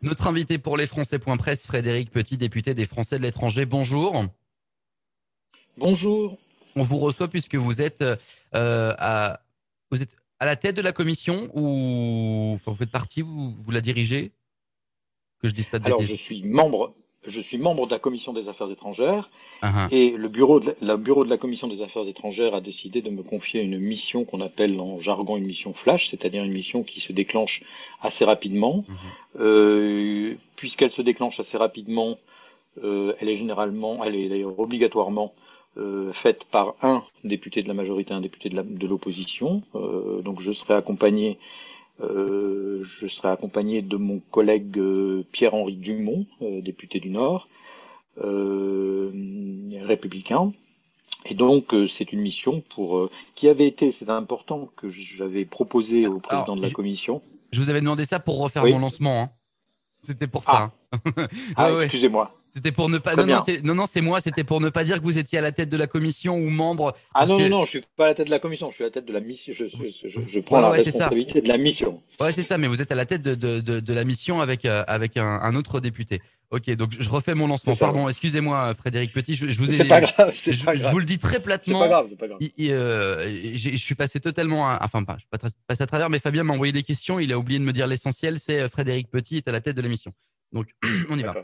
Notre invité pour les Français.presse, Frédéric Petit, député des Français de l'étranger. Bonjour. Bonjour. On vous reçoit puisque vous êtes, euh, à, vous êtes à la tête de la commission ou vous faites partie, vous, vous la dirigez? Que je dise pas de Alors, je suis membre je suis membre de la commission des affaires étrangères uh-huh. et le bureau, de la, bureau de la commission des affaires étrangères a décidé de me confier une mission qu'on appelle en jargon une mission flash, c'est-à-dire une mission qui se déclenche assez rapidement. Uh-huh. Euh, puisqu'elle se déclenche assez rapidement, euh, elle est généralement, elle est d'ailleurs obligatoirement euh, faite par un député de la majorité, un député de l'opposition. donc je serai accompagné euh, je serai accompagné de mon collègue euh, Pierre-Henri Dumont, euh, député du Nord, républicain. Et donc c'est une mission pour qui avait été, c'est important que j'avais proposé au président de la commission. Je vous avais demandé ça pour refaire mon lancement. Hein. C'était pour ça. Ah, hein. ah excusez-moi. C'était pour ne pas. Non non, c'est moi. C'était pour ne pas dire que vous étiez à la tête de la commission ou membre. Ah non, non, non, je suis pas à la tête de la commission. Je suis à la tête de la mission. Je, je, je, prends la responsabilité de la mission. Ouais, c'est ça. Mais vous êtes à la tête de, de, de, la mission avec euh, avec un, un, autre député. Ok, donc je refais mon lancement. Pardon, excusez-moi, Frédéric Petit. Je, vous ai. C'est pas grave. Je, pas grave. vous le dis très platement. C'est pas grave. C'est pas grave. Euh, je suis passé totalement. À, enfin, pas. Je suis pas passé à travers. Mais Fabien m'a envoyé des questions. Il a oublié de me dire l'essentiel. C'est euh, Frédéric Petit est à la tête de l'émission. Donc, on y va.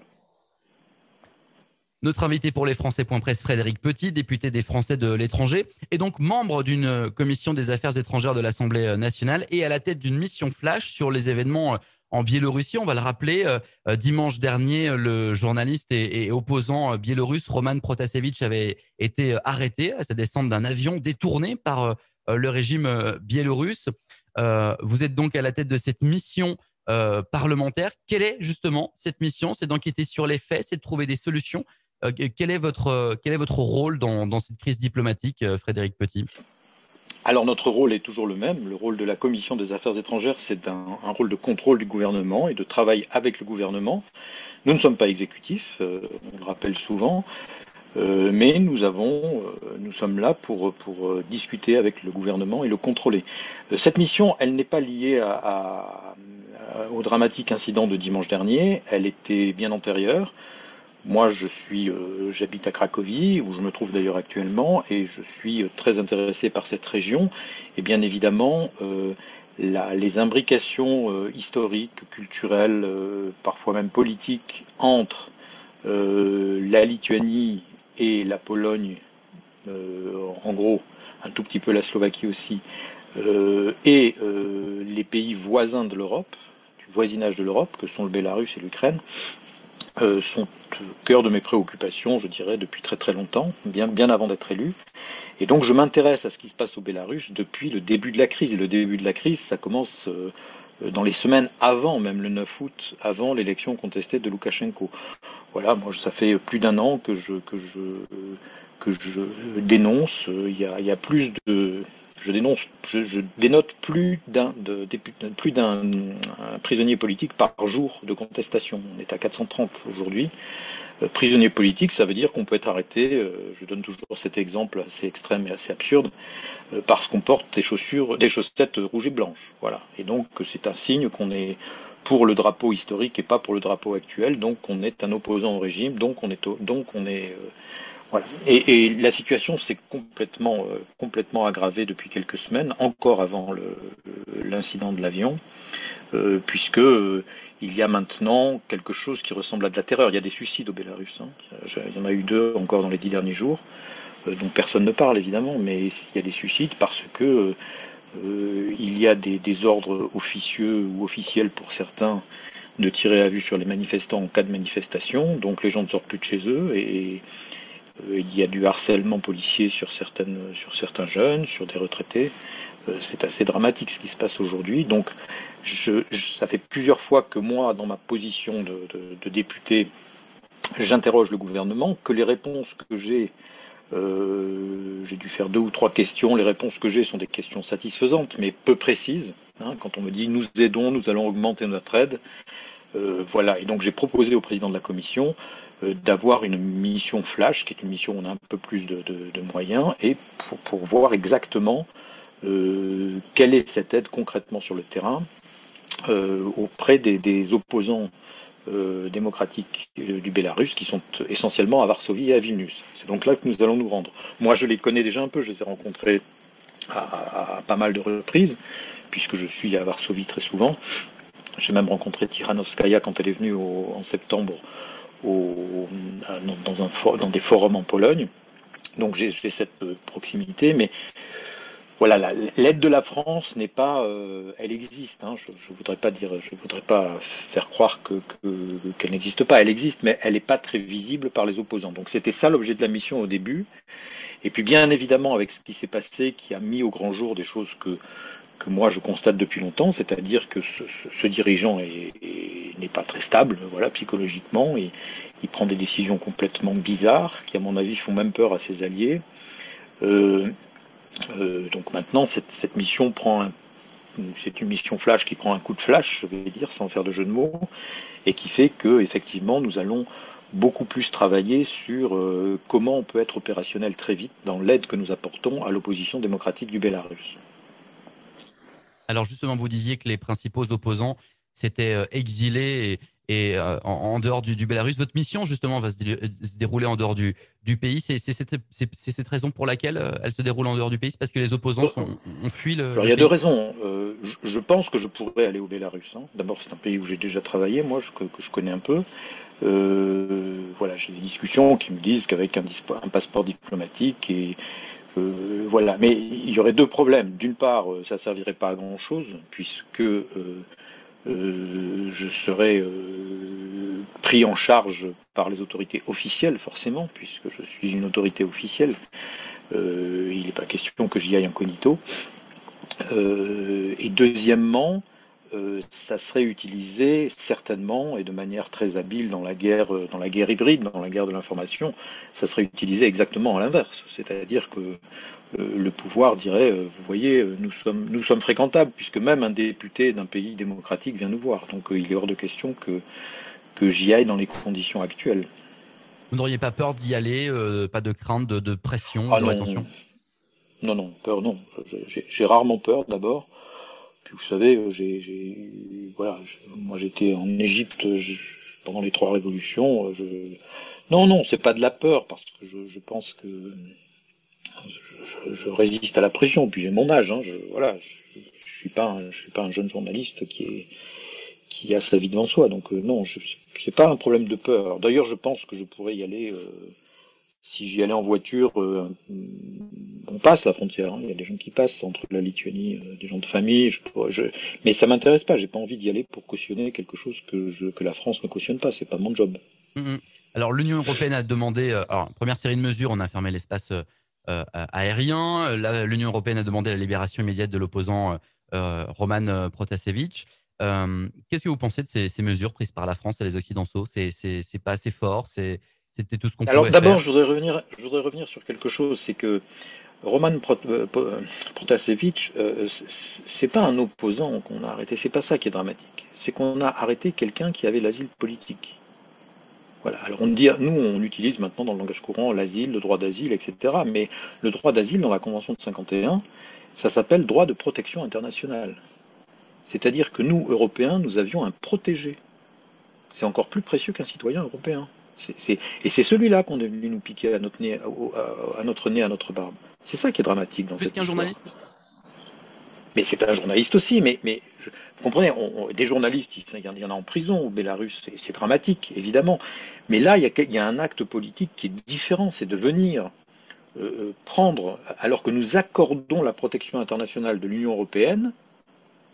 Notre invité pour les Français.presse, Frédéric Petit, député des Français de l'étranger, est donc membre d'une commission des affaires étrangères de l'Assemblée nationale et à la tête d'une mission flash sur les événements en Biélorussie. On va le rappeler, euh, dimanche dernier, le journaliste et, opposant biélorusse Roman Protasevich avait été arrêté à sa descente d'un avion détourné par euh, le régime biélorusse. Euh, vous êtes donc à la tête de cette mission euh, parlementaire. Quelle est justement cette mission? C'est d'enquêter sur les faits, c'est de trouver des solutions. Euh, quel, est votre, euh, quel est votre rôle dans cette crise diplomatique, Frédéric Petit? Alors notre rôle est toujours le même. Le rôle de la Commission des affaires étrangères, c'est un, rôle de contrôle du gouvernement et de travail avec le gouvernement. Nous ne sommes pas exécutifs, on le rappelle souvent. Euh, mais euh, nous sommes là pour, euh, discuter avec le gouvernement et le contrôler. cette mission, elle n'est pas liée au dramatique incident de dimanche dernier. Elle était bien antérieure. Moi, je suis, j'habite à Cracovie, où je me trouve d'ailleurs actuellement, et je suis très intéressé par cette région. Et bien évidemment, la, les imbrications historiques, culturelles, parfois même politiques entre la Lituanie et la Pologne, euh, en gros, un tout petit peu la Slovaquie aussi, euh, et euh, les pays voisins de l'Europe, du voisinage de l'Europe, que sont le Bélarus et l'Ukraine, sont au cœur de mes préoccupations, je dirais, depuis très très longtemps, bien, bien avant d'être élu. Et donc je m'intéresse à ce qui se passe au Bélarus depuis le début de la crise. Et le début de la crise, ça commence dans les semaines avant, même le 9 août, avant l'élection contestée de Loukachenko. Voilà, moi, ça fait plus d'un an que je, que je, que je dénonce. Il y a, il y a plus de, je dénonce, je, dénote plus d'un, d'un prisonnier politique par jour de contestation. On est à 430 aujourd'hui. Euh, prisonnier politique, ça veut dire qu'on peut être arrêté, euh, je donne toujours cet exemple assez extrême et assez absurde, euh, parce qu'on porte des chaussures, des chaussettes rouges et blanches. Voilà. Et donc c'est un signe qu'on est pour le drapeau historique et pas pour le drapeau actuel, donc on est un opposant au régime, donc on est, donc on est Et, la situation s'est complètement, complètement aggravée depuis quelques semaines, encore avant l'incident de l'avion, puisque il y a maintenant quelque chose qui ressemble à de la terreur. Il y a des suicides au Bélarus. Hein. Il y en a eu deux encore dans les dix derniers jours, euh, dont personne ne parle évidemment, mais il y a des suicides parce que euh, il y a des, ordres officieux ou officiels pour certains de tirer à vue sur les manifestants en cas de manifestation. Donc les gens ne sortent plus de chez eux et, euh, il y a du harcèlement policier sur, certains jeunes, sur des retraités. c'est assez dramatique ce qui se passe aujourd'hui. Donc ça fait plusieurs fois que moi, dans ma position de, député, j'interroge le gouvernement, que les réponses que j'ai, euh, j'ai dû faire deux ou trois questions, les réponses que j'ai sont des questions satisfaisantes, mais peu précises. Hein, quand on me dit nous aidons, nous allons augmenter notre aide, euh, voilà. Et donc j'ai proposé au président de la commission euh, d'avoir une mission flash, qui est une mission où on a un peu plus de, moyens, et pour, voir exactement quelle est cette aide concrètement sur le terrain, auprès des, opposants démocratiques du Bélarus qui sont essentiellement à Varsovie et à Vilnius. C'est donc là que nous allons nous rendre. Moi, je les connais déjà un peu, je les ai rencontrés à, pas mal de reprises, puisque je suis à Varsovie très souvent. J'ai même rencontré Tiranovskaya quand elle est venue en septembre dans, des forums en Pologne. Donc j'ai cette euh, proximité, mais voilà, l'aide de la France n'est pas, euh, elle existe. Hein. je, ne voudrais pas dire, je voudrais pas faire croire que qu'elle n'existe pas. Elle existe, mais elle n'est pas très visible par les opposants. Donc c'était ça l'objet de la mission au début. Et puis bien évidemment avec ce qui s'est passé, qui a mis au grand jour des choses que que moi je constate depuis longtemps, c'est-à-dire que ce, dirigeant n'est pas très stable, voilà, psychologiquement, et il prend des décisions complètement bizarres, qui à mon avis font même peur à ses alliés. Euh, euh, donc maintenant, cette, mission prend c'est une mission flash qui prend un coup de flash, je vais dire, sans faire de jeu de mots, et qui fait que effectivement nous allons beaucoup plus travailler sur euh, comment on peut être opérationnel très vite dans l'aide que nous apportons à l'opposition démocratique du Bélarus. Alors justement, vous disiez que les principaux opposants s'étaient euh, exilés et, euh, en, dehors du, du, Bélarus. Votre mission, justement, va se, dérouler en dehors du, pays. C'est cette, raison pour laquelle euh, elle se déroule en dehors du pays? C'est parce que les opposants ont fui le. Alors, il y a deux raisons. je, pense que je pourrais aller au Bélarus. Hein. D'abord, c'est un pays où j'ai déjà travaillé, moi, que, je connais un peu. voilà, j'ai des discussions qui me disent qu'avec un, un, passeport diplomatique et euh, voilà, mais il y aurait deux problèmes. D'une part, euh, ça ne servirait pas à grand chose, puisque euh, je serais pris en charge par les autorités officielles, forcément, puisque je suis une autorité officielle. il n'est pas question que j'y aille incognito. et deuxièmement, euh, ça serait utilisé certainement et de manière très habile dans la guerre, euh, dans la guerre hybride, dans la guerre de l'information, ça serait utilisé exactement à l'inverse. C'est-à-dire que euh, le pouvoir dirait, vous voyez, nous sommes, nous sommes fréquentables, puisque même un député d'un pays démocratique vient nous voir. Donc il est hors de question que, que j'y aille dans les conditions actuelles. Vous n'auriez pas peur d'y aller, pas de crainte, de, pression, ah de non, Non, non, peur, non. J'ai rarement peur d'abord. Puis vous savez, euh, j'ai, voilà, moi j'étais en Égypte pendant les trois révolutions. Euh, je, non, non, c'est pas de la peur parce que je, je pense que je, résiste à la pression. Puis j'ai mon âge, hein, je, voilà, je, suis pas, un, jeune journaliste qui a sa vie devant soi. Donc euh, non, je c'est pas un problème de peur. D'ailleurs, je pense que je pourrais y aller. Euh, si j'y allais en voiture, euh, on passe la frontière. Hein. Il y a des gens qui passent entre la Lituanie, des gens de famille. Mais ça m'intéresse pas. J'ai pas envie d'y aller pour cautionner quelque chose que, la France ne cautionne pas. C'est pas mon job. Mm-hmm. Alors l'Union européenne a demandé. Première série de mesures, on a fermé l'espace aérien. L'Union européenne a demandé la libération immédiate de l'opposant Roman Protasevich. Qu'est-ce que vous pensez de ces, ces, mesures prises par la France et les Occidentaux? C'est pas assez fort? C'était tout ce qu'on Alors d'abord, je voudrais revenir, je voudrais revenir sur quelque chose, c'est que Roman euh, Protasevich, euh, c'est pas un opposant qu'on a arrêté, c'est pas ça qui est dramatique. C'est qu'on a arrêté quelqu'un qui avait l'asile politique. Voilà. Alors on dit, nous on utilise maintenant dans le langage courant l'asile, le droit d'asile, etc. Mais le droit d'asile dans la Convention de 51, ça s'appelle droit de protection internationale. C'est-à-dire que nous, Européens, nous avions un protégé. C'est encore plus précieux qu'un citoyen européen et c'est celui-là qu'on est venu nous piquer à notre nez, à, notre nez, à notre barbe. C'est ça qui est dramatique dans Plus cette histoire. journaliste? Mais c'est un journaliste aussi, mais, mais vous comprenez, des journalistes, il y en a en prison au Bélarus, c'est dramatique, évidemment. Mais là, il y, a, un acte politique qui est différent, c'est de venir euh, euh, prendre, alors que nous accordons la protection internationale de l'Union européenne,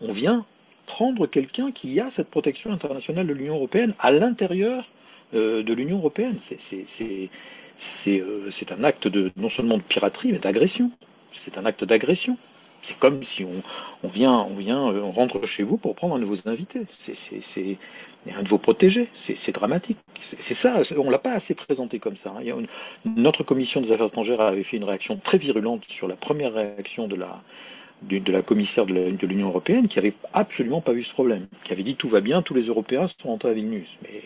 on vient prendre quelqu'un qui a cette protection internationale de l'Union européenne à l'intérieur euh, de l'Union européenne. C'est un acte de, non seulement de piraterie, mais d'agression. C'est un acte d'agression. C'est comme si on, vient, on euh, chez vous pour prendre un de vos invités. C'est un de vos protégés. C'est dramatique. C'est ça. On l'a pas assez présenté comme ça. Hein. notre commission des affaires étrangères avait fait une réaction très virulente sur la première réaction de la, de, la commissaire de l'Union européenne qui avait absolument pas vu ce problème, qui avait dit tout va bien, tous les Européens sont rentrés à Vilnius. Mais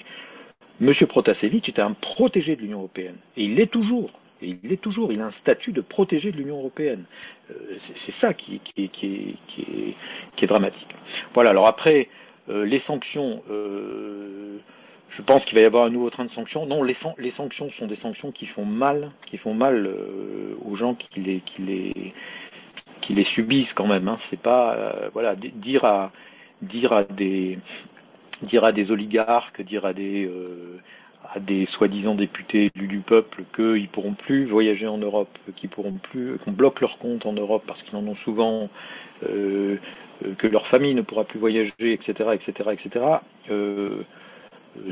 M. Protasevich était un protégé de l'Union européenne. Et il l'est toujours. Il l'est toujours. Il a un statut de protégé de l'Union européenne. Euh, c'est ça qui, est, dramatique. Voilà. Alors après, les sanctions, je pense qu'il va y avoir un nouveau train de sanctions. Non, les, sanctions sont des sanctions qui font mal, qui font mal aux gens qui les subissent quand même. Hein. C'est pas voilà dire à dire à des dire à des oligarques, dire à des à des soi-disant députés du peuple qu'ils ne pourront plus voyager en Europe, qu'ils pourront plus, qu'on bloque leur compte en Europe parce qu'ils en ont souvent, euh, que leur famille ne pourra plus voyager, etc., etc., etc.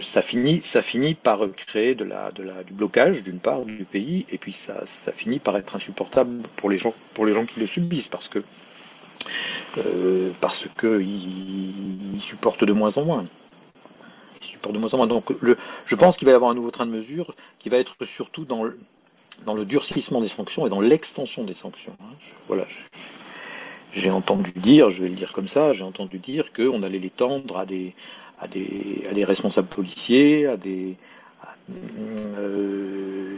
ça finit, ça finit par créer de la, du blocage d'une part du pays, et puis ça, ça finit par être insupportable pour les gens, pour les gens qui le subissent, parce que euh, parce qu'ils supportent de moins en moins je pense qu'il va y avoir un nouveau train de mesure qui va être surtout dans le, durcissement des sanctions et dans l'extension des sanctions. Hein. voilà, j'ai entendu dire, je vais le dire comme ça, j'ai entendu dire qu'on allait l'étendre à des, à, des, à des responsables policiers, à des, euh,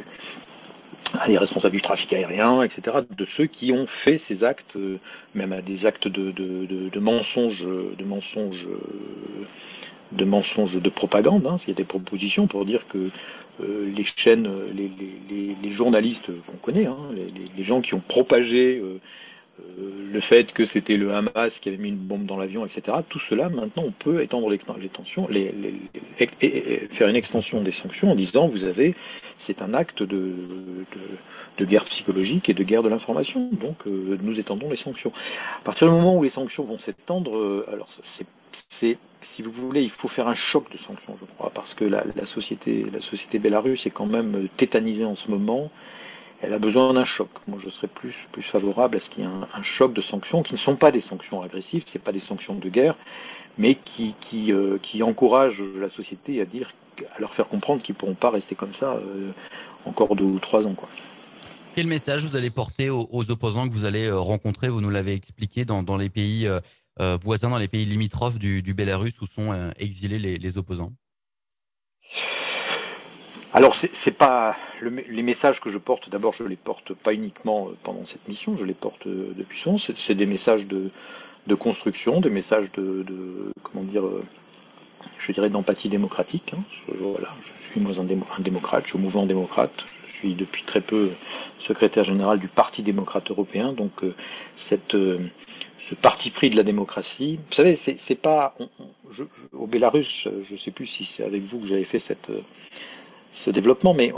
responsables du trafic aérien, etc., de ceux qui ont fait ces actes, euh, même à des actes de, de, de mensonges, de mensonges de mensonges de propagande. Hein, Il y a des propositions pour dire que euh, les chaînes, les, journalistes qu'on connaît, hein, les, gens qui ont propagé euh, euh, le fait que c'était le Hamas qui avait mis une bombe dans l'avion, etc. Tout cela, maintenant, on peut étendre les, faire une extension des sanctions en disant vous avez, c'est un acte de, de, guerre psychologique et de guerre de l'information. Donc, nous étendons les sanctions. À partir du moment où les sanctions vont s'étendre, alors c'est si vous voulez, il faut faire un choc de sanctions, je crois, parce que la, société, la société bélarusse est quand même tétanisée en ce moment. Elle a besoin d'un choc. Moi, je serais plus, plus favorable à ce qu'il y ait un, choc de sanctions qui ne sont pas des sanctions agressives, c'est pas des sanctions de guerre, mais qui, euh, qui encouragent la société à dire, à leur faire comprendre qu'ils ne pourront pas rester comme ça euh, encore deux ou trois ans, quoi. Quel message vous allez porter aux, opposants que vous allez euh, rencontrer? Vous nous l'avez expliqué dans, dans les pays voisins dans les pays limitrophes du, du Bélarus où sont exilés les, opposants alors c'est pas les messages que je porte. D'abord, je les porte pas uniquement euh, pendant cette mission, je les porte depuis souvent. C'est des messages de, construction, des messages de, comment dire, je dirais d'empathie démocratique. Hein. Je, voilà, je suis moi un, un, démocrate, je suis au mouvement démocrate. Je suis depuis très peu secrétaire général du Parti démocrate européen. Donc cette ce parti pris de la démocratie. Vous savez, c'est pas au Bélarus, je ne sais plus si c'est avec vous que j'avais fait cette, ce développement, mais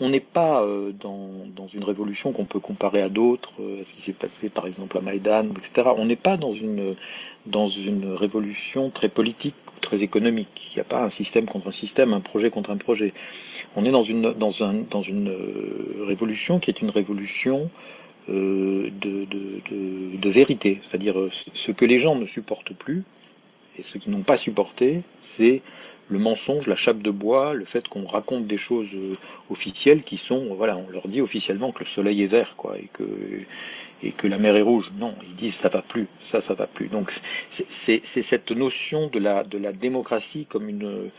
on n'est pas euh, dans, une révolution qu'on peut comparer à d'autres, euh, à ce qui s'est passé par exemple à Maïdan, etc. On n'est pas dans une, dans une révolution très politique, très économique. Il n'y a pas un système contre un système, un projet contre un projet. On est dans une, dans un, dans une euh, révolution qui est une révolution euh, de, de, vérité. C'est-à-dire ce que les gens ne supportent plus, et ce qu'ils n'ont pas supporté, c'est le mensonge, la chape de bois, le fait qu'on raconte des choses euh, officielles qui sont, voilà, on leur dit officiellement que le soleil est vert, quoi, et que, et que la mer est rouge. Non, ils disent ça va plus, ça, ça va plus. Donc c'est cette notion de la, de la démocratie comme une,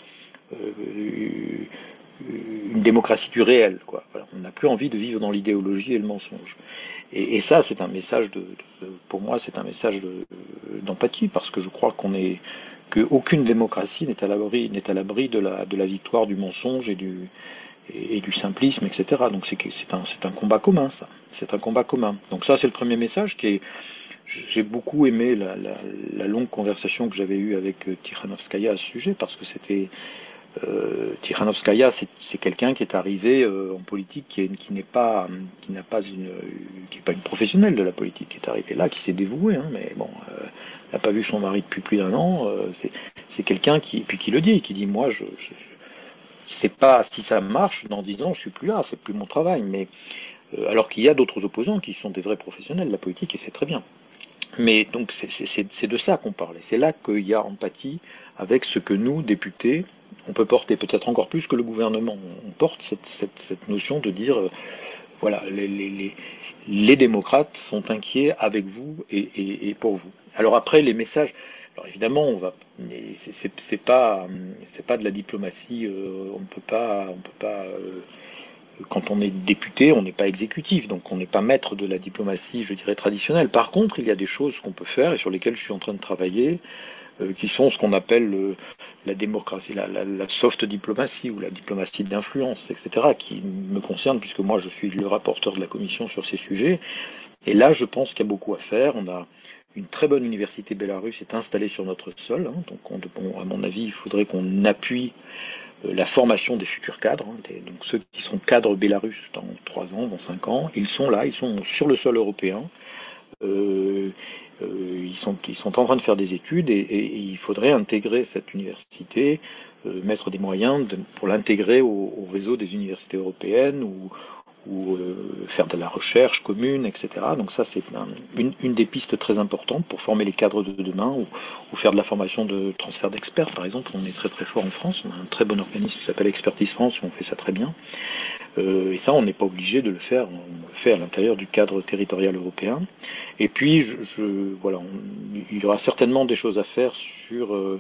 une démocratie du réel. Quoi. on n'a plus envie de vivre dans l'idéologie et le mensonge. Et, ça, c'est un message de, pour moi, c'est un message d'empathie parce que je crois qu'on est qu'aucune démocratie n'est à l'abri de la de la victoire du mensonge et du et, du simplisme, etc. Donc c'est un un combat commun, ça. C'est un combat commun. Donc ça, c'est le premier message qui est j'ai beaucoup aimé la, la, longue conversation que j'avais eue avec euh, Tikhanovskaya à ce sujet parce que c'était euh, c'est quelqu'un qui est arrivé euh, en politique qui, n'est pas, qui n'a pas une, qui pas une professionnelle de la politique, qui est arrivé là, qui s'est dévoué, hein, mais bon, euh, n'a pas vu son mari depuis plus d'un an. Euh, c'est quelqu'un qui, puis qui le dit, qui dit, moi, je, je sais pas si ça marche dans dix ans, je suis plus là, c'est plus mon travail, mais alors qu'il y a d'autres opposants qui sont des vrais professionnels de la politique et c'est très bien. Mais donc c'est de ça qu'on parle. C'est là qu'il y a empathie avec ce que nous, députés, on peut porter peut-être encore plus que le gouvernement. On porte cette, notion de dire, euh, voilà, les, démocrates sont inquiets avec vous et, pour vous. Alors après, les messages, alors évidemment, on va, c'est pas, c'est pas de la diplomatie. Euh, on peut pas, on peut pas. Euh, quand on est député, on n'est pas exécutif, donc on n'est pas maître de la diplomatie, je dirais traditionnelle. Par contre, il y a des choses qu'on peut faire et sur lesquelles je suis en train de travailler qui sont ce qu'on appelle la démocratie, la, soft diplomatie ou la diplomatie d'influence, etc., qui me concerne puisque moi je suis le rapporteur de la commission sur ces sujets. Et là, je pense qu'il y a beaucoup à faire. On a une très bonne université bélarusse est installée sur notre sol. Hein. donc, à mon avis, il faudrait qu'on appuie euh, la formation des futurs cadres. Hein. donc, ceux qui sont cadres bélarusses dans 3 ans, dans 5 ans, ils sont là, ils sont sur le sol européen. Euh, euh, ils, sont, en train de faire des études et, il faudrait intégrer cette université, mettre des moyens pour l'intégrer au, au, réseau des universités européennes ou, ou euh, faire de la recherche commune, etc. Donc ça, c'est une, des pistes très importantes pour former les cadres de demain ou, faire de la formation de transfert d'experts, par exemple. On est très très fort en France, on a un très bon organisme qui s'appelle Expertise France, où on fait ça très bien. Euh, et ça, on n'est pas obligé de le faire, on le fait à l'intérieur du cadre territorial européen. Et puis, je, voilà, il y aura certainement des choses à faire sur... Euh,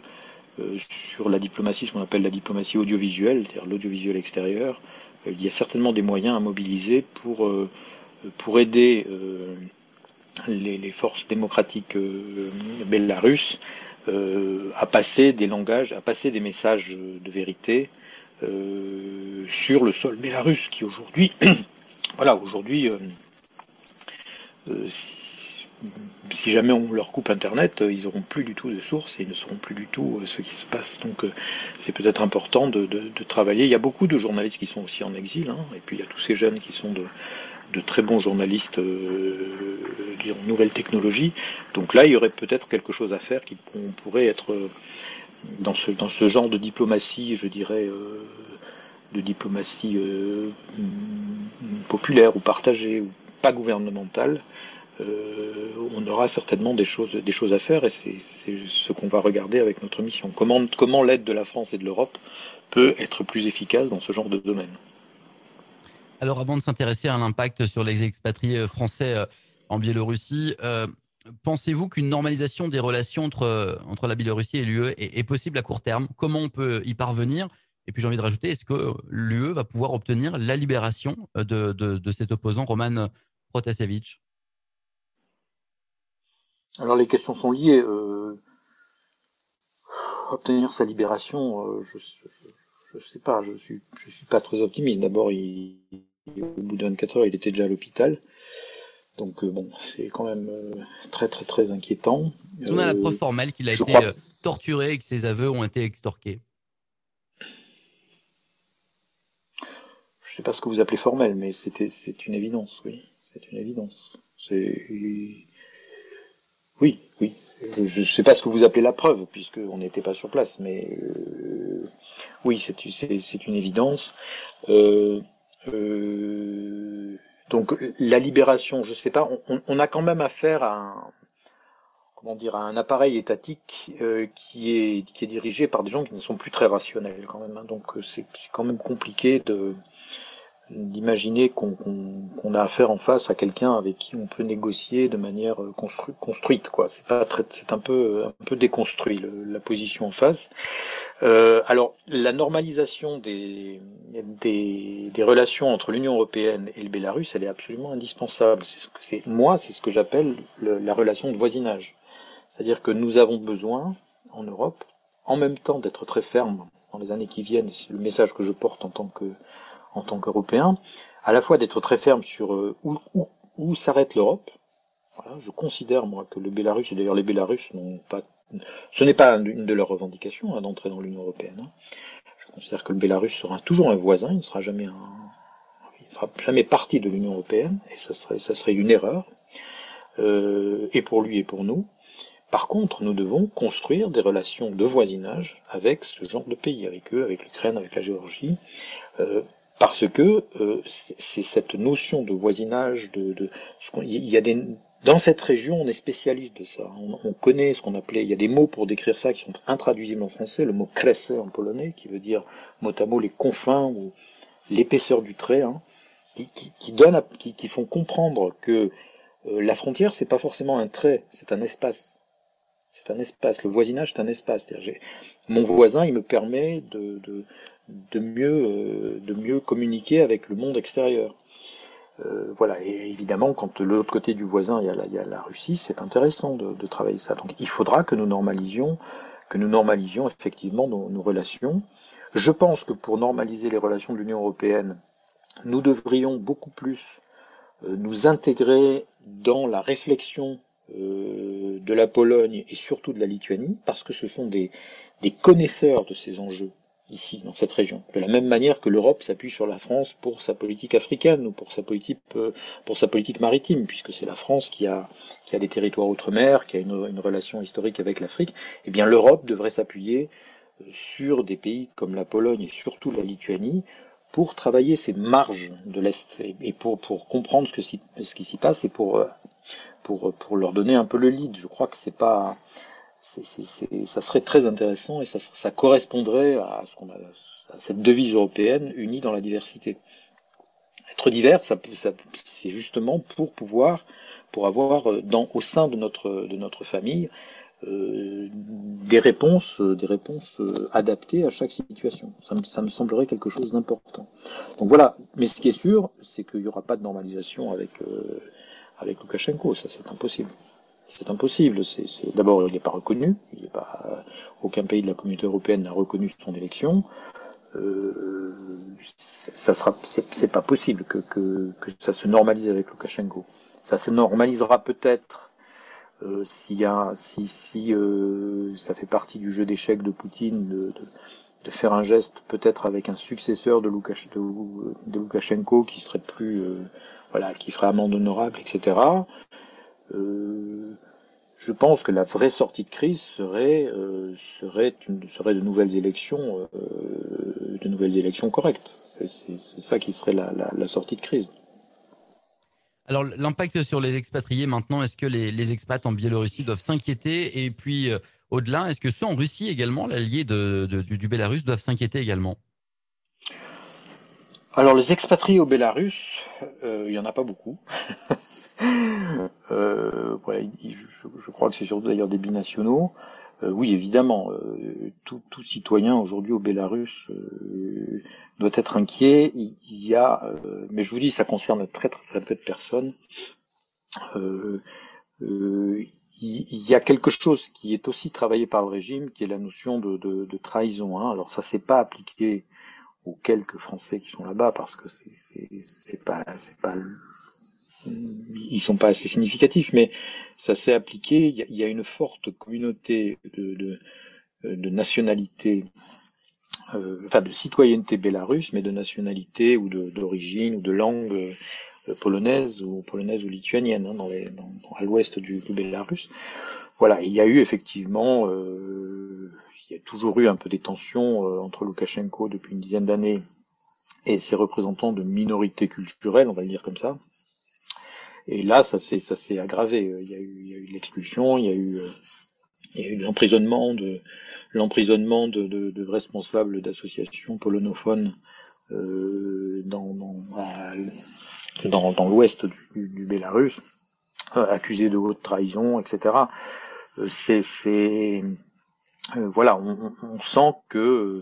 sur la diplomatie, ce qu'on appelle la diplomatie audiovisuelle, c'est-à-dire l'audiovisuel extérieur, il y a certainement des moyens à mobiliser pour, euh, pour aider euh, les, forces démocratiques euh, belarusses à passer des langages, à passer des messages de vérité sur le sol bélarusse qui aujourd'hui, voilà, aujourd'hui, si jamais on leur coupe Internet, euh, ils n'auront plus du tout de sources et ils ne sauront plus du tout euh, ce qui se passe. Donc euh, c'est peut-être important de, travailler. Il y a beaucoup de journalistes qui sont aussi en exil, hein, et puis il y a tous ces jeunes qui sont de, très bons journalistes euh, nouvelles technologies. Donc là, il y aurait peut-être quelque chose à faire qui pourrait être dans ce genre de diplomatie, je dirais, de diplomatie populaire ou partagée ou pas gouvernementale. Euh, on aura certainement des choses, à faire et c'est ce qu'on va regarder avec notre mission. Comment, l'aide de la France et de l'Europe peut être plus efficace dans ce genre de domaine? Alors avant de s'intéresser à l'impact sur les expatriés français euh, en Biélorussie, euh, pensez-vous qu'une normalisation des relations entre, entre la Biélorussie et l'UE est, possible à court terme? Comment on peut y parvenir? Et puis j'ai envie de rajouter, est-ce que l'UE va pouvoir obtenir la libération de, de cet opposant Roman Protasevich? Alors les questions sont liées. Euh, obtenir sa libération, euh, je, je, sais pas, je suis je suis pas très optimiste. D'abord, il, au bout de 24 heures, il était déjà à l'hôpital. Donc euh, bon, c'est quand même très très très inquiétant. Qu'on a la preuve formelle qu'il a été torturé et que ses aveux ont été extorqués Je sais pas ce que vous appelez formel, mais c'était c'est une évidence, oui, c'est une évidence. C'est oui, oui. Je ne sais pas ce que vous appelez la preuve, puisqu'on n'était pas sur place, mais euh, oui, c'est une évidence. Euh, euh, donc la libération, je ne sais pas, on, a quand même affaire à un, comment dire, à un appareil étatique qui est qui est dirigé par des gens qui ne sont plus très rationnels quand même. Hein. donc c'est quand même compliqué de d'imaginer qu'on a affaire en face à quelqu'un avec qui on peut négocier de manière euh, construite quoi. C'est pas c'est un peu un peu déconstruit la position en face. Euh, alors la normalisation des, des, des relations entre l'Union européenne et le Bélarus elle est absolument indispensable. C'est moi c'est ce que j'appelle la relation de voisinage. C'est-à-dire que nous avons besoin en Europe en même temps d'être très ferme dans les années qui viennent c'est le message que je porte en tant que en tant qu'Européens, à la fois d'être très ferme sur euh, où, où, s'arrête l'Europe. Voilà, je considère moi que le Bélarus, et d'ailleurs les Bélarusses n'ont pas, ce n'est pas une de leurs revendications hein, d'entrer dans l'Union européenne. Hein. Je considère que le Bélarus sera toujours un voisin, il ne sera jamais un, il sera jamais partie de l'Union européenne, et ça serait, ça serait une erreur, euh, et pour lui et pour nous. Par contre, nous devons construire des relations de voisinage avec ce genre de pays, avec eux, avec l'Ukraine, avec la Géorgie, euh, parce que euh, c'est cette notion de voisinage, de, de ce il y a des dans cette région, on est spécialiste de ça. On, connaît ce qu'on appelait, il y a des mots pour décrire ça qui sont intraduisibles en français, le mot kresse en polonais, qui veut dire mot à mot les confins ou l'épaisseur du trait, hein, qui, qui, qui, donne, qui, qui, font comprendre que euh, la frontière, c'est pas forcément un trait, c'est un espace. C'est un espace. Le voisinage, c'est un espace. Mon voisin, il me permet de, de, de mieux, euh, de mieux communiquer avec le monde extérieur. Euh, voilà, et évidemment, quand de l'autre côté du voisin, il y a la, Russie, c'est intéressant de, travailler ça. Donc il faudra que nous normalisions que nous normalisions effectivement nos, relations. Je pense que pour normaliser les relations de l'Union européenne, nous devrions beaucoup plus euh, nous intégrer dans la réflexion de la Pologne et surtout de la Lituanie, parce que ce sont des connaisseurs de ces enjeux ici, dans cette région. De la même manière que l'Europe s'appuie sur la France pour sa politique africaine ou pour sa politique, euh, pour sa politique maritime, puisque c'est la France qui a, qui a des territoires outre-mer, qui a une, relation historique avec l'Afrique, eh bien l'Europe devrait s'appuyer euh, sur des pays comme la Pologne et surtout la Lituanie pour travailler ces marges de l'Est et pour, pour comprendre ce, que, ce qui s'y passe et pour, euh, pour, pour leur donner un peu le lead. Je crois que c'est pas ça serait très intéressant et ça, correspondrait à, cette devise européenne unie dans la diversité. Être divers, c'est justement pour pouvoir, pour avoir euh, au sein de notre, famille euh, des réponses, euh, adaptées à chaque situation. Ça me, semblerait quelque chose d'important. Donc voilà. Mais ce qui est sûr, c'est qu'il n'y aura pas de normalisation avec, euh, avec Loukachenko. Ça, c'est impossible. C'est impossible. C'est, D'abord, il n'est pas reconnu. Aucun pays de la communauté européenne n'a reconnu son élection. Euh, ça sera, c'est, pas possible que, ça se normalise avec Loukachenko. Ça se normalisera peut-être euh, a, si, si euh, ça fait partie du jeu d'échecs de Poutine de, faire un geste peut-être avec un successeur de, Loukash, de, Loukachenko qui serait plus, euh, voilà, qui ferait amende honorable, etc. Euh, je pense que la vraie sortie de crise serait euh, serait une, serait de nouvelles élections, euh, de nouvelles élections correctes. C'est ça qui serait la, la, la, sortie de crise. Alors l'impact sur les expatriés maintenant, est-ce que les, les, expats en Biélorussie doivent s'inquiéter? Et puis au-delà, est-ce que ceux en Russie également, l'allié de, de, du, du Bélarus, doivent s'inquiéter également? Alors les expatriés au Bélarus, il y en a pas beaucoup. Euh, je, crois que c'est surtout d'ailleurs des binationaux. Euh, oui, évidemment, euh, tout, tout, citoyen aujourd'hui au Bélarus euh, doit être inquiet. Il, y a, euh, mais je vous dis, ça concerne très très, très peu de personnes. il y a quelque chose qui est aussi travaillé par le régime, qui est la notion de, de, de trahison. Hein. Alors ça s'est pas appliqué aux quelques Français qui sont là-bas parce que c'est pas c'est pas ils sont pas assez significatifs, mais ça s'est appliqué. Il y, a, une forte communauté de, nationalité, euh, enfin de citoyenneté bélarusse, mais de nationalité ou d'origine ou de langue euh, polonaise ou polonaise ou lituanienne hein, dans les, à l'ouest du, du Bélarus. Voilà, il y a eu effectivement, euh, il y a toujours eu un peu des tensions entre Loukachenko depuis une dizaine d'années et ses représentants de minorités culturelles, on va le dire comme ça. Et là, ça s'est ça s'est aggravé. Il y a eu, l'expulsion, il y a eu il y a eu l'emprisonnement de l'emprisonnement de, de, de, responsables d'associations polonophones euh, dans dans, dans, l'ouest du, du, Bélarus, euh, accusés de haute trahison, etc. Euh, c'est c'est euh, voilà, on, on, sent que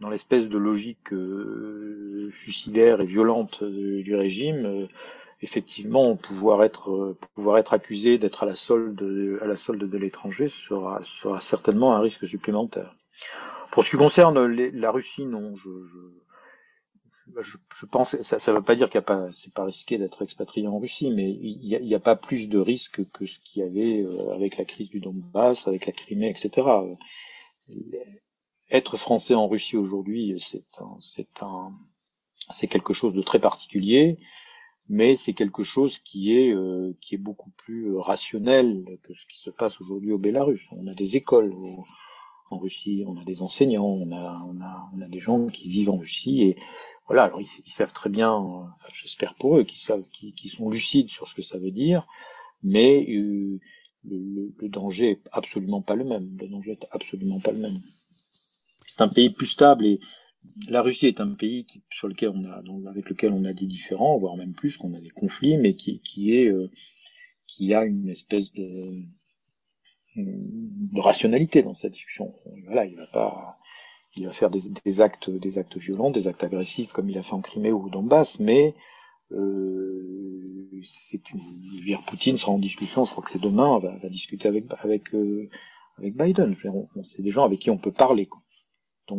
dans l'espèce de logique suicidaire et violente du régime, effectivement, pouvoir être, pouvoir être accusé d'être à la solde, à la solde de l'étranger sera, sera certainement un risque supplémentaire. Pour ce qui concerne la Russie, non, je, je, je, pense, ça ne veut pas dire qu'il n'y a pas, c'est pas risqué d'être expatrié en Russie, mais il n'y a, a, pas plus de risques que ce qu'il y avait euh, avec la crise du Donbass, avec la Crimée, etc. Être français en Russie aujourd'hui, c'est c'est un, c'est quelque chose de très particulier mais c'est quelque chose qui est euh, qui est beaucoup plus euh, rationnel que ce qui se passe aujourd'hui au Bélarus. On a des écoles en Russie, on a des enseignants, on a, on a, on a des gens qui vivent en Russie et voilà. Alors ils, savent très bien, euh, j'espère pour eux, qu'ils savent, qu'ils sont lucides sur ce que ça veut dire, mais le, le, danger est absolument pas le même. Le danger est absolument pas le même. C'est un pays plus stable et la Russie est un pays qui, sur lequel on a, avec lequel on a des différends, voire même plus qu'on a des conflits, mais qui, qui est, euh, qui a une espèce de, de, rationalité dans cette discussion. Voilà, il va pas, il va faire des, actes, des actes violents, des actes agressifs comme il a fait en Crimée ou au Donbass, mais euh, c'est une, Poutine sera en discussion, je crois que c'est demain, va, va discuter avec avec euh, avec Biden. C'est des gens avec qui on peut parler.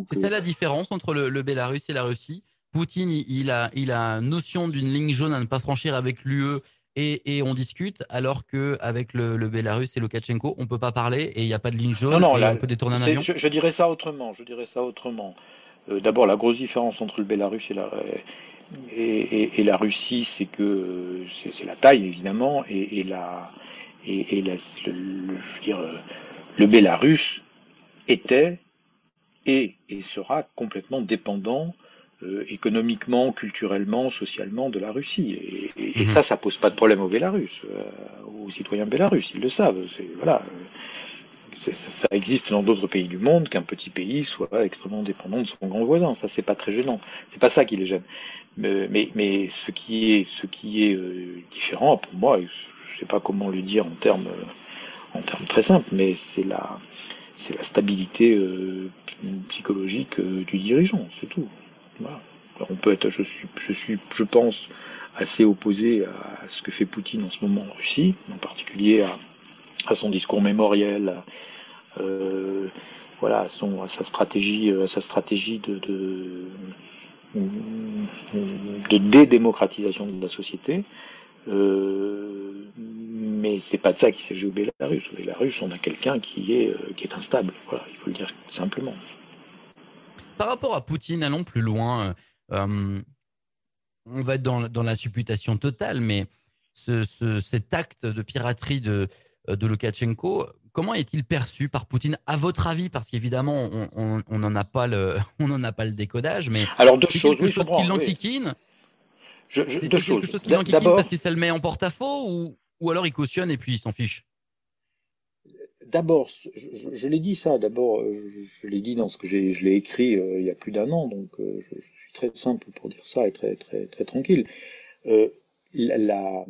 C'est ça la différence entre le, le Bélarus et la Russie. Poutine, il a, il a notion d'une ligne jaune à ne pas franchir avec l'UE et, on discute, alors qu'avec le, le Bélarus et Loukachenko, on ne peut pas parler et il n'y a pas de ligne jaune non, on peut détourner un avion. Je, dirais ça autrement. Je dirais ça autrement. Euh, d'abord, la grosse différence entre le Bélarus et la, et, la Russie, c'est que c'est la taille évidemment, et, la, et, le, je veux dire, le Bélarus était et, et sera complètement dépendant euh, économiquement, culturellement, socialement de la Russie. Et, mhm. ça, ça pose pas de problème aux Bélarusses, euh, aux citoyens bélarusses, ils le savent. Voilà, ça, ça, existe dans d'autres pays du monde qu'un petit pays soit extrêmement dépendant de son grand voisin. Ça, c'est pas très gênant. C'est pas ça qui les gêne. Mais, mais, mais ce qui est, ce qui est euh, différent pour moi, je sais pas comment le dire en termes, en termes très simples, mais c'est la, c'est la stabilité psychologique du dirigeant, c'est tout. On peut être, je suis, je suis, je pense, assez opposé à ce que fait Poutine en ce moment en Russie, en particulier à, son discours mémoriel, euh, à, à sa stratégie, de, dédémocratisation de la société. Euh, mais c'est pas de ça qu'il s'agit au Bélarus. Au Bélarus, on a quelqu'un qui est, qui est instable. Voilà, il faut le dire simplement. Par rapport à Poutine, allons plus loin. Euh, on va être dans, la supputation totale, mais cet acte de piraterie de, de Loukachenko, comment est-il perçu par Poutine à votre avis? Parce qu'évidemment, on n'en a pas le, on a pas le décodage, mais alors deux choses, quelque chose qui l'enquiquine. C'est quelque chose qui l'enquiquine parce que ça le met en porte-à-faux ou, ou alors il cautionne et puis il s'en fiche. D'abord, je, l'ai dit ça, d'abord, je, l'ai dit dans ce que j'ai, je l'ai écrit euh, il y a plus d'un an, donc euh, je, suis très simple pour dire ça et très très très tranquille. Euh, la,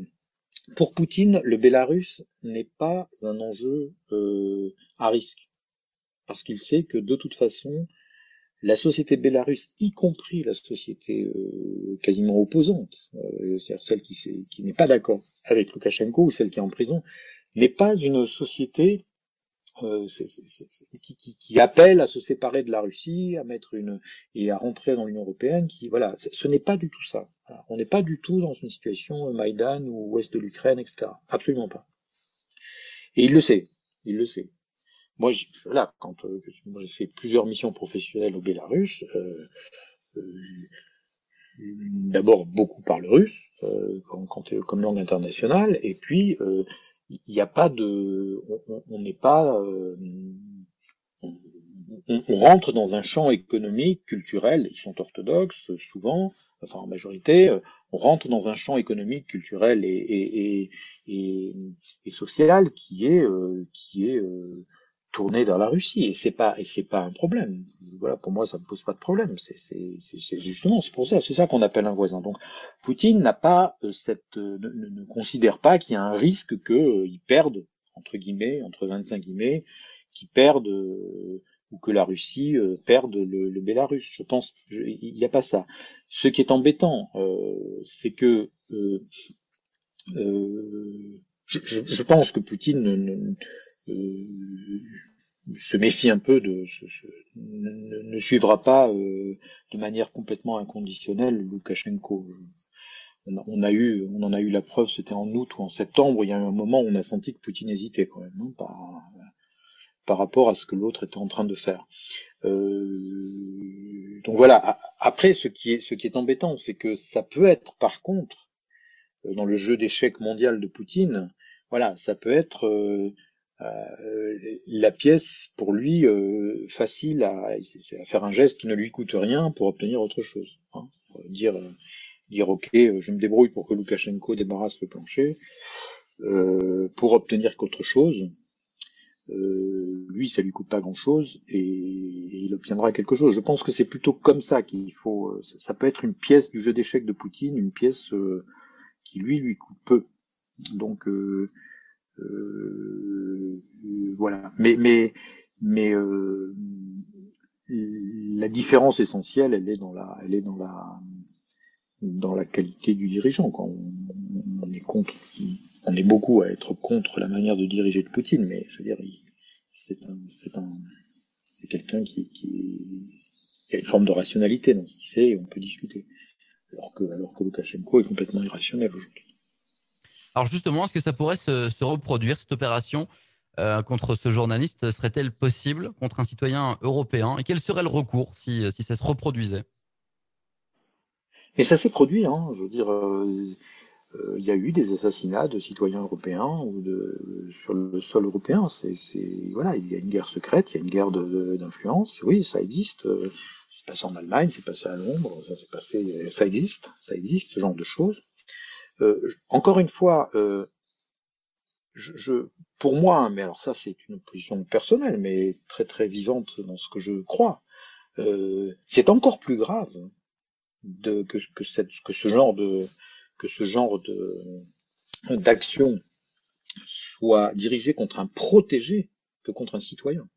pour Poutine, le Bélarus n'est pas un enjeu à risque, parce qu'il sait que de toute façon, la société bélarusse, y compris la société quasiment opposante, c'est-à-dire celle qui, n'est pas d'accord avec Loukachenko ou celle qui est en prison, n'est pas une société euh, qui, appelle à se séparer de la Russie, à mettre une et à rentrer dans l'Union européenne. Qui voilà, ce n'est pas du tout ça. On n'est pas du tout dans une situation euh, Maïdan ou ouest de l'Ukraine, etc. Absolument pas. Et il le sait. Il le sait. Moi, voilà, quand euh, j'ai fait plusieurs missions professionnelles au Bélarus. Euh, D'abord beaucoup par le russe, quand, quand, comme langue internationale, et puis il n'y a pas de, on n'est pas, euh, on, rentre dans un champ économique, culturel, ils sont orthodoxes souvent, enfin en majorité, euh, on rentre dans un champ économique, culturel et, et, et, et social qui est, euh, qui est tourner vers la Russie et c'est pas et c'est pas un problème. Voilà, pour moi ça ne pose pas de problème. C'est c'est justement c'est pour ça c'est ça qu'on appelle un voisin. Donc Poutine n'a pas euh, cette euh, ne, ne, considère pas qu'il y a un risque que euh, il perde entre guillemets entre 25 guillemets qu'il perde ou que la Russie perde le, le Bélarus. Je pense il n'y a pas ça. Ce qui est embêtant, c'est que je, je, je, pense que Poutine ne, euh, se méfie un peu de ne, suivra pas euh, de manière complètement inconditionnelle Loukachenko. On a, eu, on en a eu la preuve, c'était en août ou en septembre. Il y a eu un moment où on a senti que Poutine hésitait quand même hein, par, par rapport à ce que l'autre était en train de faire. Euh, donc voilà. Après, ce qui est, ce qui est embêtant, c'est que ça peut être, par contre, dans le jeu d'échecs mondial de Poutine, voilà, ça peut être euh, la pièce pour lui euh, facile à, à, faire un geste qui ne lui coûte rien pour obtenir autre chose. Hein. Dire euh, dire ok, je me débrouille pour que Loukachenko débarrasse le plancher pour obtenir qu'autre chose. lui, ça lui coûte pas grand-chose et, il obtiendra quelque chose. Je pense que c'est plutôt comme ça qu'il faut. Ça, peut être une pièce du jeu d'échecs de Poutine, une pièce qui lui lui coûte peu. Donc euh, voilà. Mais mais mais euh, la différence essentielle, elle est dans la, elle est dans la, dans la qualité du dirigeant. Quand on, est contre, on est beaucoup à être contre la manière de diriger de Poutine, mais je veux dire, c'est un, c'est un, c'est quelqu'un qui, qui a une forme de rationalité dans ce qu'il fait et on peut discuter. Alors que, alors que Loukachenko est complètement irrationnel aujourd'hui. Alors justement, est-ce que ça pourrait se, reproduire cette opération euh, contre ce journaliste? Serait-elle possible contre un citoyen européen? Et quel serait le recours si, si ça se reproduisait? Et ça s'est produit, hein, je veux dire. Euh, euh, il y a eu des assassinats de citoyens européens ou de sur le sol européen. C'est, voilà, il y a une guerre secrète, il y a une guerre d'influence. Oui, ça existe. C'est passé en Allemagne, c'est passé à Londres, ça s'est passé, ça existe, ça existe ce genre de choses. Euh, encore une fois, euh, pour moi, mais alors ça c'est une position personnelle, mais très très vivante dans ce que je crois. Euh, c'est encore plus grave que, ce genre d'action soit dirigé contre un protégé que contre un citoyen.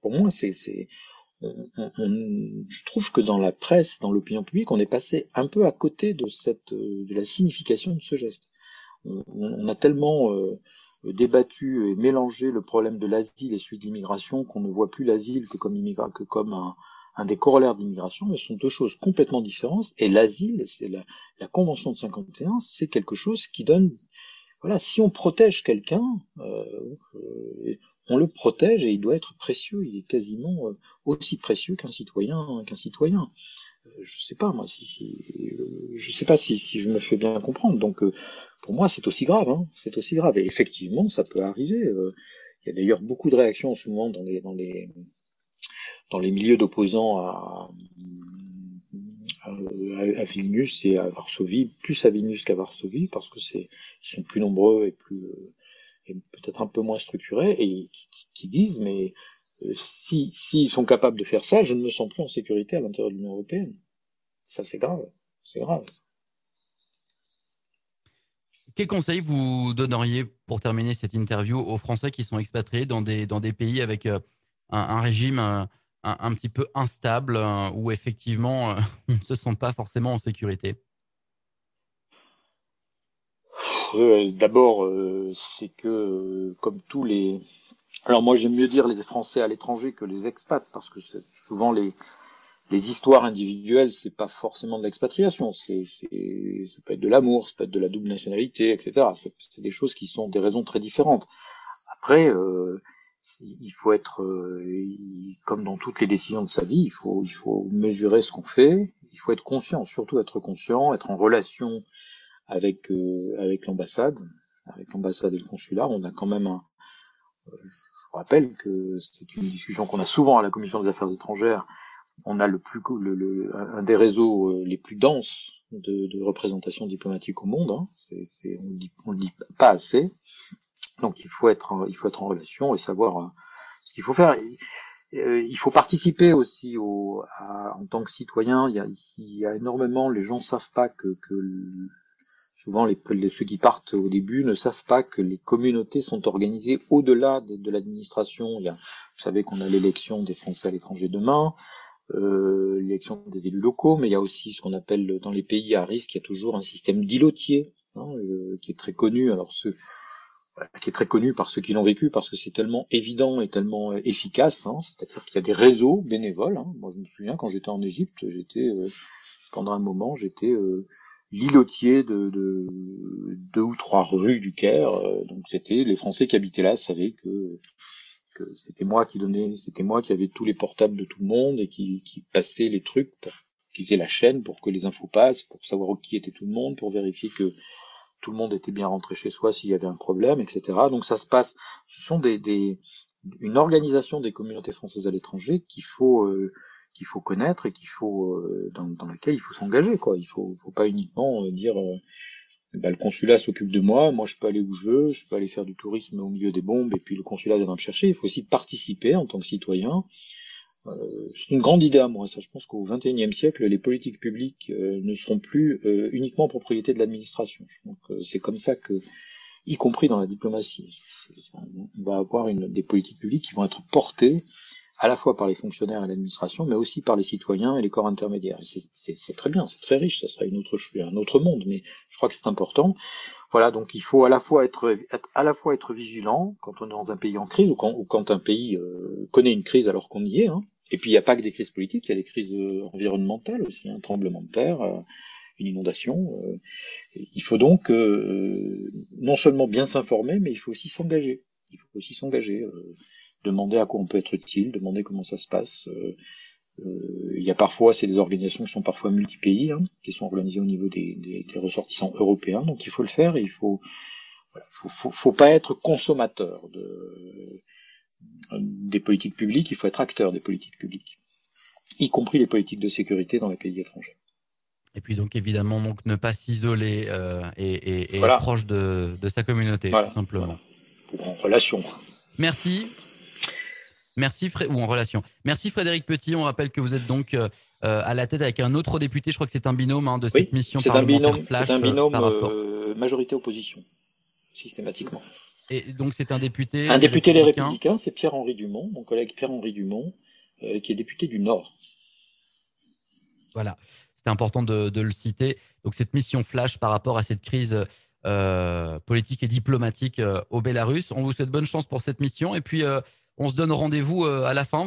Pour moi, c'est, je trouve que dans la presse, dans l'opinion publique, on est passé un peu à côté de cette de la signification de ce geste. On, a tellement euh, débattu et mélangé le problème de l'asile et celui de l'immigration qu'on ne voit plus l'asile que comme un des corollaires d'immigration, mais ce sont deux choses complètement différentes. Et l'asile, c'est la, la, Convention de 51, c'est quelque chose qui donne, voilà, si on protège quelqu'un, euh, euh, on le protège et il doit être précieux. Il est quasiment euh, aussi précieux qu'un citoyen, qu'un citoyen. Euh, je sais pas moi, si, si euh, je sais pas si, je me fais bien comprendre. Donc, pour moi, c'est aussi grave. Hein, c'est aussi grave. Et effectivement, ça peut arriver. Il y a d'ailleurs beaucoup de réactions en ce moment dans les dans les dans les milieux d'opposants à, à, Vilnius et à Varsovie, plus à Vilnius qu'à Varsovie, parce que c'est ils sont plus nombreux et plus peut-être un peu moins structurés et qui, disent mais euh, si s'ils sont capables de faire ça, je ne me sens plus en sécurité à l'intérieur de l'Union européenne. Ça c'est grave, c'est grave. Quel conseil vous donneriez pour terminer cette interview aux Français qui sont expatriés dans des pays avec euh, un, régime euh, un, petit peu instable, où effectivement on ne se sent pas forcément en sécurité? D'abord, euh, c'est que comme tous les... Alors moi j'aime mieux dire les Français à l'étranger que les expats, parce que souvent les, histoires individuelles, c'est pas forcément de l'expatriation, c'est, ça peut être de l'amour, ça peut être de la double nationalité, etc. C'est, des choses qui sont des raisons très différentes. Après, euh, il faut être, euh, comme dans toutes les décisions de sa vie, il faut, il faut mesurer ce qu'on fait, il faut être conscient, surtout être conscient, être en relation avec, euh, avec l'ambassade, avec l'ambassade et le consulat. On a quand même un, euh, je rappelle que c'est une discussion qu'on a souvent à la commission des affaires étrangères. On a le plus, le, un des réseaux les plus denses de, de représentation diplomatique au monde. Hein. C'est, c'est, on ne le dit pas assez. Donc il faut être, il faut être en relation et savoir euh, ce qu'il faut faire. Euh, il faut participer aussi au, en tant que citoyen. Il y, a, il y a énormément, les gens savent pas que, que souvent ceux qui partent au début ne savent pas que les communautés sont organisées au-delà de, l'administration. Il vous savez qu'on a l'élection des Français à l'étranger demain, euh, l'élection des élus locaux, mais il y a aussi ce qu'on appelle dans les pays à risque, il y a toujours un système d'îlotier hein, qui est très connu. Alors ce, qui est très connu par ceux qui l'ont vécu parce que c'est tellement évident et tellement euh, efficace. Hein. C'est-à-dire qu'il y a des réseaux bénévoles. Hein. Moi, je me souviens quand j'étais en Égypte, j'étais euh, pendant un moment, j'étais euh, l'îlotier de, de, deux ou trois rues du Caire. donc c'était les Français qui habitaient là savaient que que c'était moi qui donnais, c'était moi qui avais tous les portables de tout le monde et qui, qui passait les trucs pour qui faisait la chaîne pour que les infos passent, pour savoir qui était tout le monde, pour vérifier que tout le monde était bien rentré chez soi s'il y avait un problème, etc. Donc ça se passe, ce sont des, des une organisation des communautés françaises à l'étranger qu'il faut euh, qu'il faut connaître et qu'il faut euh, dans, dans, laquelle il faut s'engager quoi. Il faut, faut pas uniquement euh, dire bah, le consulat s'occupe de moi, moi je peux aller où je veux, je peux aller faire du tourisme au milieu des bombes et puis le consulat viendra me chercher. Il faut aussi participer en tant que citoyen euh, c'est une grande idée à moi, ça. Je pense qu'au XXIe siècle, les politiques publiques euh, ne seront plus euh, uniquement propriété de l'administration. Donc c'est comme ça que, y compris dans la diplomatie, on va avoir une, des politiques publiques qui vont être portées à la fois par les fonctionnaires et l'administration, mais aussi par les citoyens et les corps intermédiaires. C'est très bien, c'est très riche, ça sera une autre, un autre monde, mais je crois que c'est important. Voilà, donc il faut à la fois être, à la fois être vigilant quand on est dans un pays en crise ou quand, ou quand un pays euh, connaît une crise alors qu'on y est. Hein. Et puis il n'y a pas que des crises politiques, il y a des crises euh, environnementales aussi, un tremblement de terre, euh, une inondation. il faut donc non seulement bien s'informer, mais il faut aussi s'engager. Il faut aussi s'engager, demander à quoi on peut être utile, demander comment ça se passe. il y a parfois, c'est des organisations qui sont parfois multi-pays, hein, qui sont organisées au niveau des, des, des, ressortissants européens, donc il faut le faire. Et il faut, voilà, faut, faut, faut, pas être consommateur de, des politiques publiques, il faut être acteur des politiques publiques, y compris les politiques de sécurité dans les pays étrangers. Et puis donc évidemment donc ne pas s'isoler euh, et, et, et être proche de, de, sa communauté tout simplement. Ou en relation. Merci. Merci ou en relation. Merci Frédéric Petit. On rappelle que vous êtes donc euh, à la tête avec un autre député. Je crois que c'est un binôme hein, de cette mission parlementaire un binôme, C'est un binôme euh, majorité opposition systématiquement. Et donc c'est un député. Un député Les Républicains, c'est Pierre-Henri Dumont, mon collègue Pierre-Henri Dumont, euh, qui est député du Nord. Voilà, c'était important de, le citer. Donc cette mission flash par rapport à cette crise euh, politique et diplomatique euh, au Bélarus. On vous souhaite bonne chance pour cette mission et puis on se donne rendez-vous à la fin.